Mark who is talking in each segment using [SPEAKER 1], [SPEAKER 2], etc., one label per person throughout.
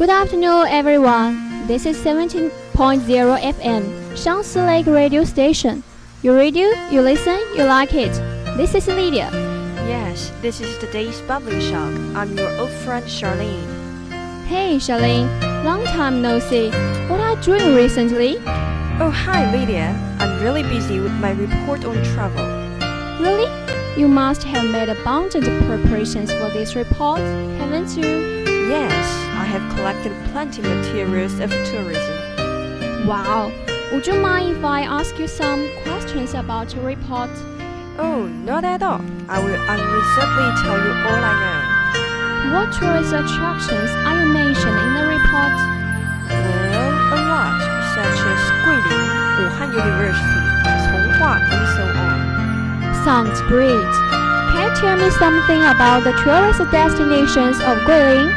[SPEAKER 1] Good afternoon, everyone. This is 17.0 FM, Shangsi Lake Radio Station. You radio, you listen, you like it. This is Lydia.
[SPEAKER 2] Yes, this is today's Bubbling Shock. I'm your old friend Charlene.
[SPEAKER 1] Hey, Charlene. Long time no see. What are you doing recently?
[SPEAKER 2] Oh, hi Lydia. I'm really busy with my report on travel.
[SPEAKER 1] Really? You must have made abundant preparations for this report, haven't you?
[SPEAKER 2] Yes, have collected plenty materials of tourism.
[SPEAKER 1] Wow. Would you mind if I ask you some questions about your report?
[SPEAKER 2] Oh, not at all. I will unreservedly tell you all I know.
[SPEAKER 1] What tourist attractions are you mentioning in the report?
[SPEAKER 2] Well, a lot, such as Guilin, Wuhan University, Songhua, and so on.
[SPEAKER 1] Sounds great. Can you tell me something about the tourist destinations of Guilin?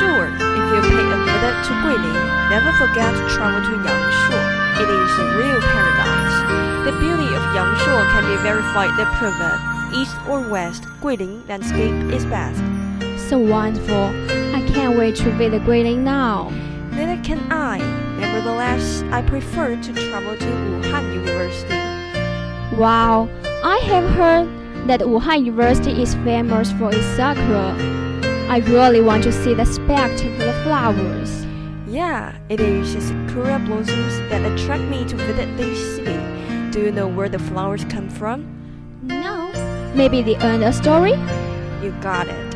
[SPEAKER 2] Sure, if you pay a visit to Guilin, never forget to travel to Yangshuo. It is a real paradise. The beauty of Yangshuo can be verified the proverb, east or west, Guilin landscape is best.
[SPEAKER 1] So wonderful. I can't wait to visit Guilin now.
[SPEAKER 2] Neither can I. Nevertheless, I prefer to travel to Wuhan University.
[SPEAKER 1] Wow, I have heard that Wuhan University is famous for its sakura. I really want to see the spectacular flowers.
[SPEAKER 2] Yeah, it is the sakura blossoms that attract me to visit this city. Do you know where the flowers come from?
[SPEAKER 1] No. Maybe the end of story?
[SPEAKER 2] You got it.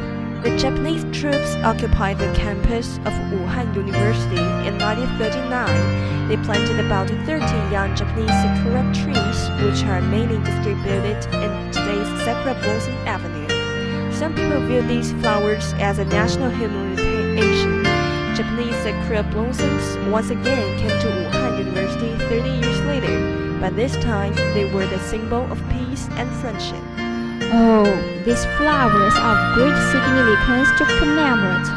[SPEAKER 2] The Japanese troops occupied the campus of Wuhan University in 1939. They planted about 30 young Japanese sakura trees, which are mainly distributed in today's Sakura Blossom Avenue. Some people view these flowers as a national humiliation. Japanese sakura blossoms once again came to Wuhan University 30 years later. By this time, they were the symbol of peace and friendship.
[SPEAKER 1] Oh, these flowers are of great significance to commemorate.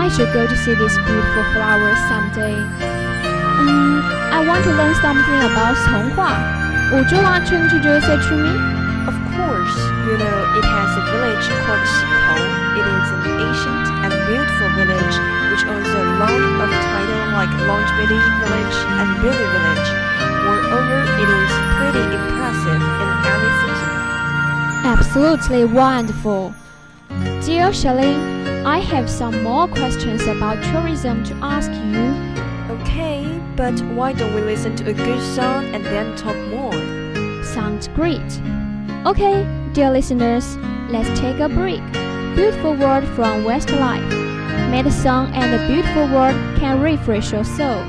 [SPEAKER 1] I should go to see these beautiful flowers someday. Um, I want to learn something about Songhua. Would you like to introduce it to me?
[SPEAKER 2] Of course, you know it has a village called Xitou. It is an ancient and beautiful village which owns a lot of titles like Longevity Village and Beauty Village. Moreover, it is pretty impressive in any season.
[SPEAKER 1] Absolutely wonderful. Dear Charlene, I have some more questions about tourism to ask you.
[SPEAKER 2] Okay, but why don't we listen to a good song and then talk more?
[SPEAKER 1] Sounds great. Okay, dear listeners, let's take a break. Beautiful World from Westlife. May the song and the beautiful word can refresh your soul.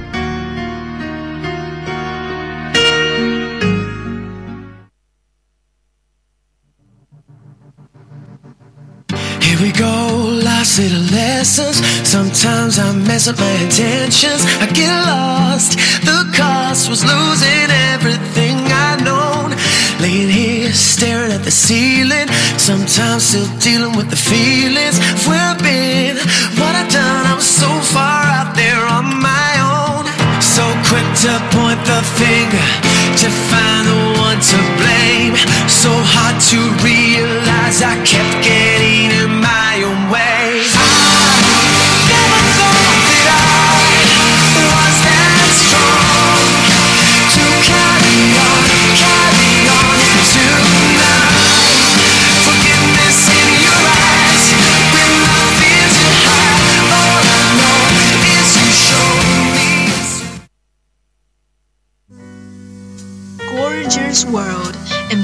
[SPEAKER 3] Here we go, lost little lessons. Sometimes I mess up my intentions. I get lost. The cost was losing everything I known. Laying here, staring at the ceiling. Sometimes still dealing with the feelings been. What I've done, I was so far out there on my own. So quick to point the finger to find the one to blame. So hard to realize I kept getting in my own way.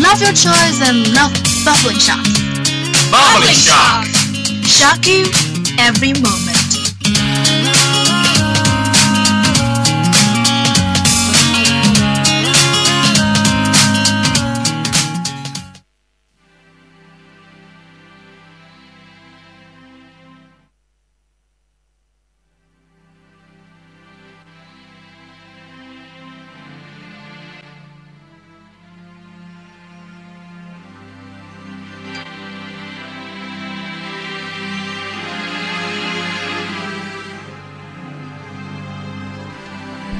[SPEAKER 4] Love your choice and love bubbling shock.
[SPEAKER 5] Bubbling shock.
[SPEAKER 4] Shock you every moment.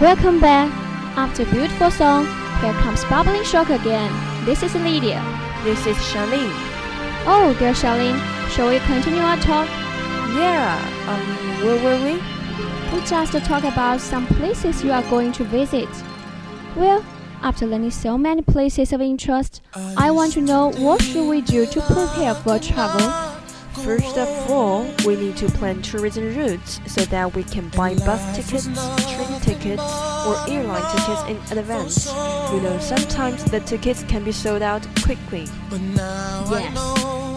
[SPEAKER 1] Welcome back. After beautiful song, here comes Bubbling Shock again. This is Lydia.
[SPEAKER 2] This is Charlene.
[SPEAKER 1] Oh, dear Charlene, shall we continue our talk?
[SPEAKER 2] Yeah, um, where were we?
[SPEAKER 1] We just talk about some places you are going to visit. Well, after learning so many places of interest, I want to know what should we do to prepare for travel.
[SPEAKER 2] First of all, we need to plan tourism routes so that we can buy bus tickets, train tickets, or airline tickets in advance. You know, sometimes the tickets can be sold out quickly.
[SPEAKER 1] Yes,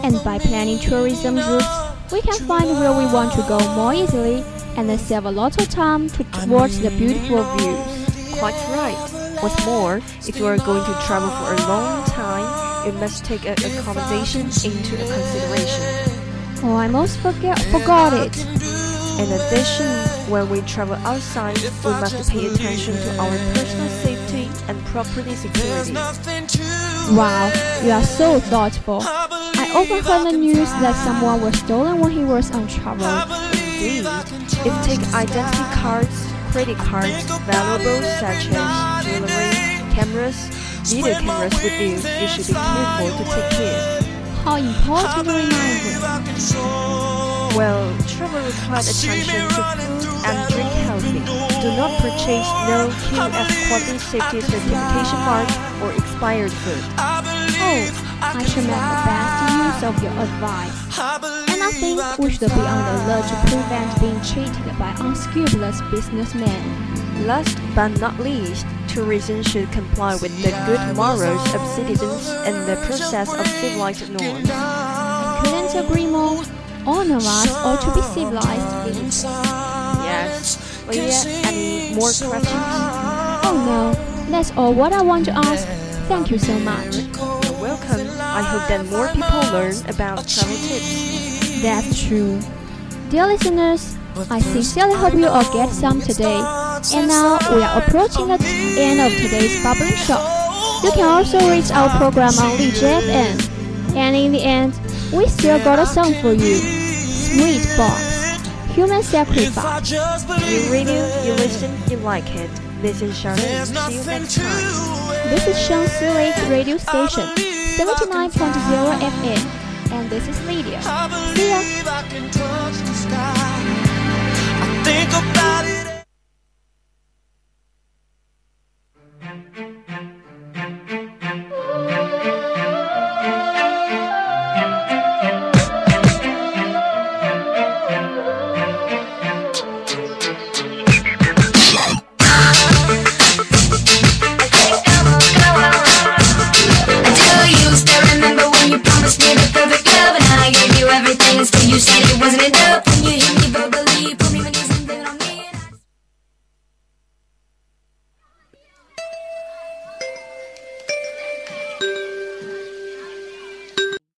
[SPEAKER 1] and by planning tourism routes, we can find where we want to go more easily and then save a lot of time to watch the beautiful views.
[SPEAKER 2] Quite right. What's more, if you are going to travel for a long time, you must take accommodation into consideration.
[SPEAKER 1] Oh, I almost forget, forgot it.
[SPEAKER 2] In addition, when we travel outside, we must pay attention to our personal safety and property security.
[SPEAKER 1] Wow, you are so thoughtful. I often heard the news that someone was stolen when he was on travel.
[SPEAKER 2] Indeed, if you take identity cards, credit cards, valuables such as jewelry, cameras, video cameras with you, you should be careful to take care.
[SPEAKER 1] How important reminder.
[SPEAKER 2] Well, travel requires attention to food and drink healthy. Do not purchase no QS quality safety certification mark or expired food.
[SPEAKER 1] Oh, I should make the best use of your advice. And I think we should be on the alert to prevent being cheated by unscrupulous businessmen.
[SPEAKER 2] Last but not least, tourism should comply with the good morals of citizens and the process of civilized norms.
[SPEAKER 1] I couldn't agree more. All of us ought to be civilized beings.
[SPEAKER 2] Yes. Well, oh, yeah, any more questions?
[SPEAKER 1] Oh no, that's all what I want to ask. Thank you so much.
[SPEAKER 2] You're welcome. I hope that more people learn about travel tips.
[SPEAKER 1] That's true. Dear listeners, I sincerely hope you all get some today. And now we are approaching the end of today's bubbling shock. You can also reach our program on LiJFM. And in the end, we still got a song for you. Sweet Box, Human Sacrifice.
[SPEAKER 2] You read it, you listen, you like it. This is Sean. See you next time.
[SPEAKER 1] This is Sean Sewage Radio Station, 79.0 FM. And this is Lydia. See ya.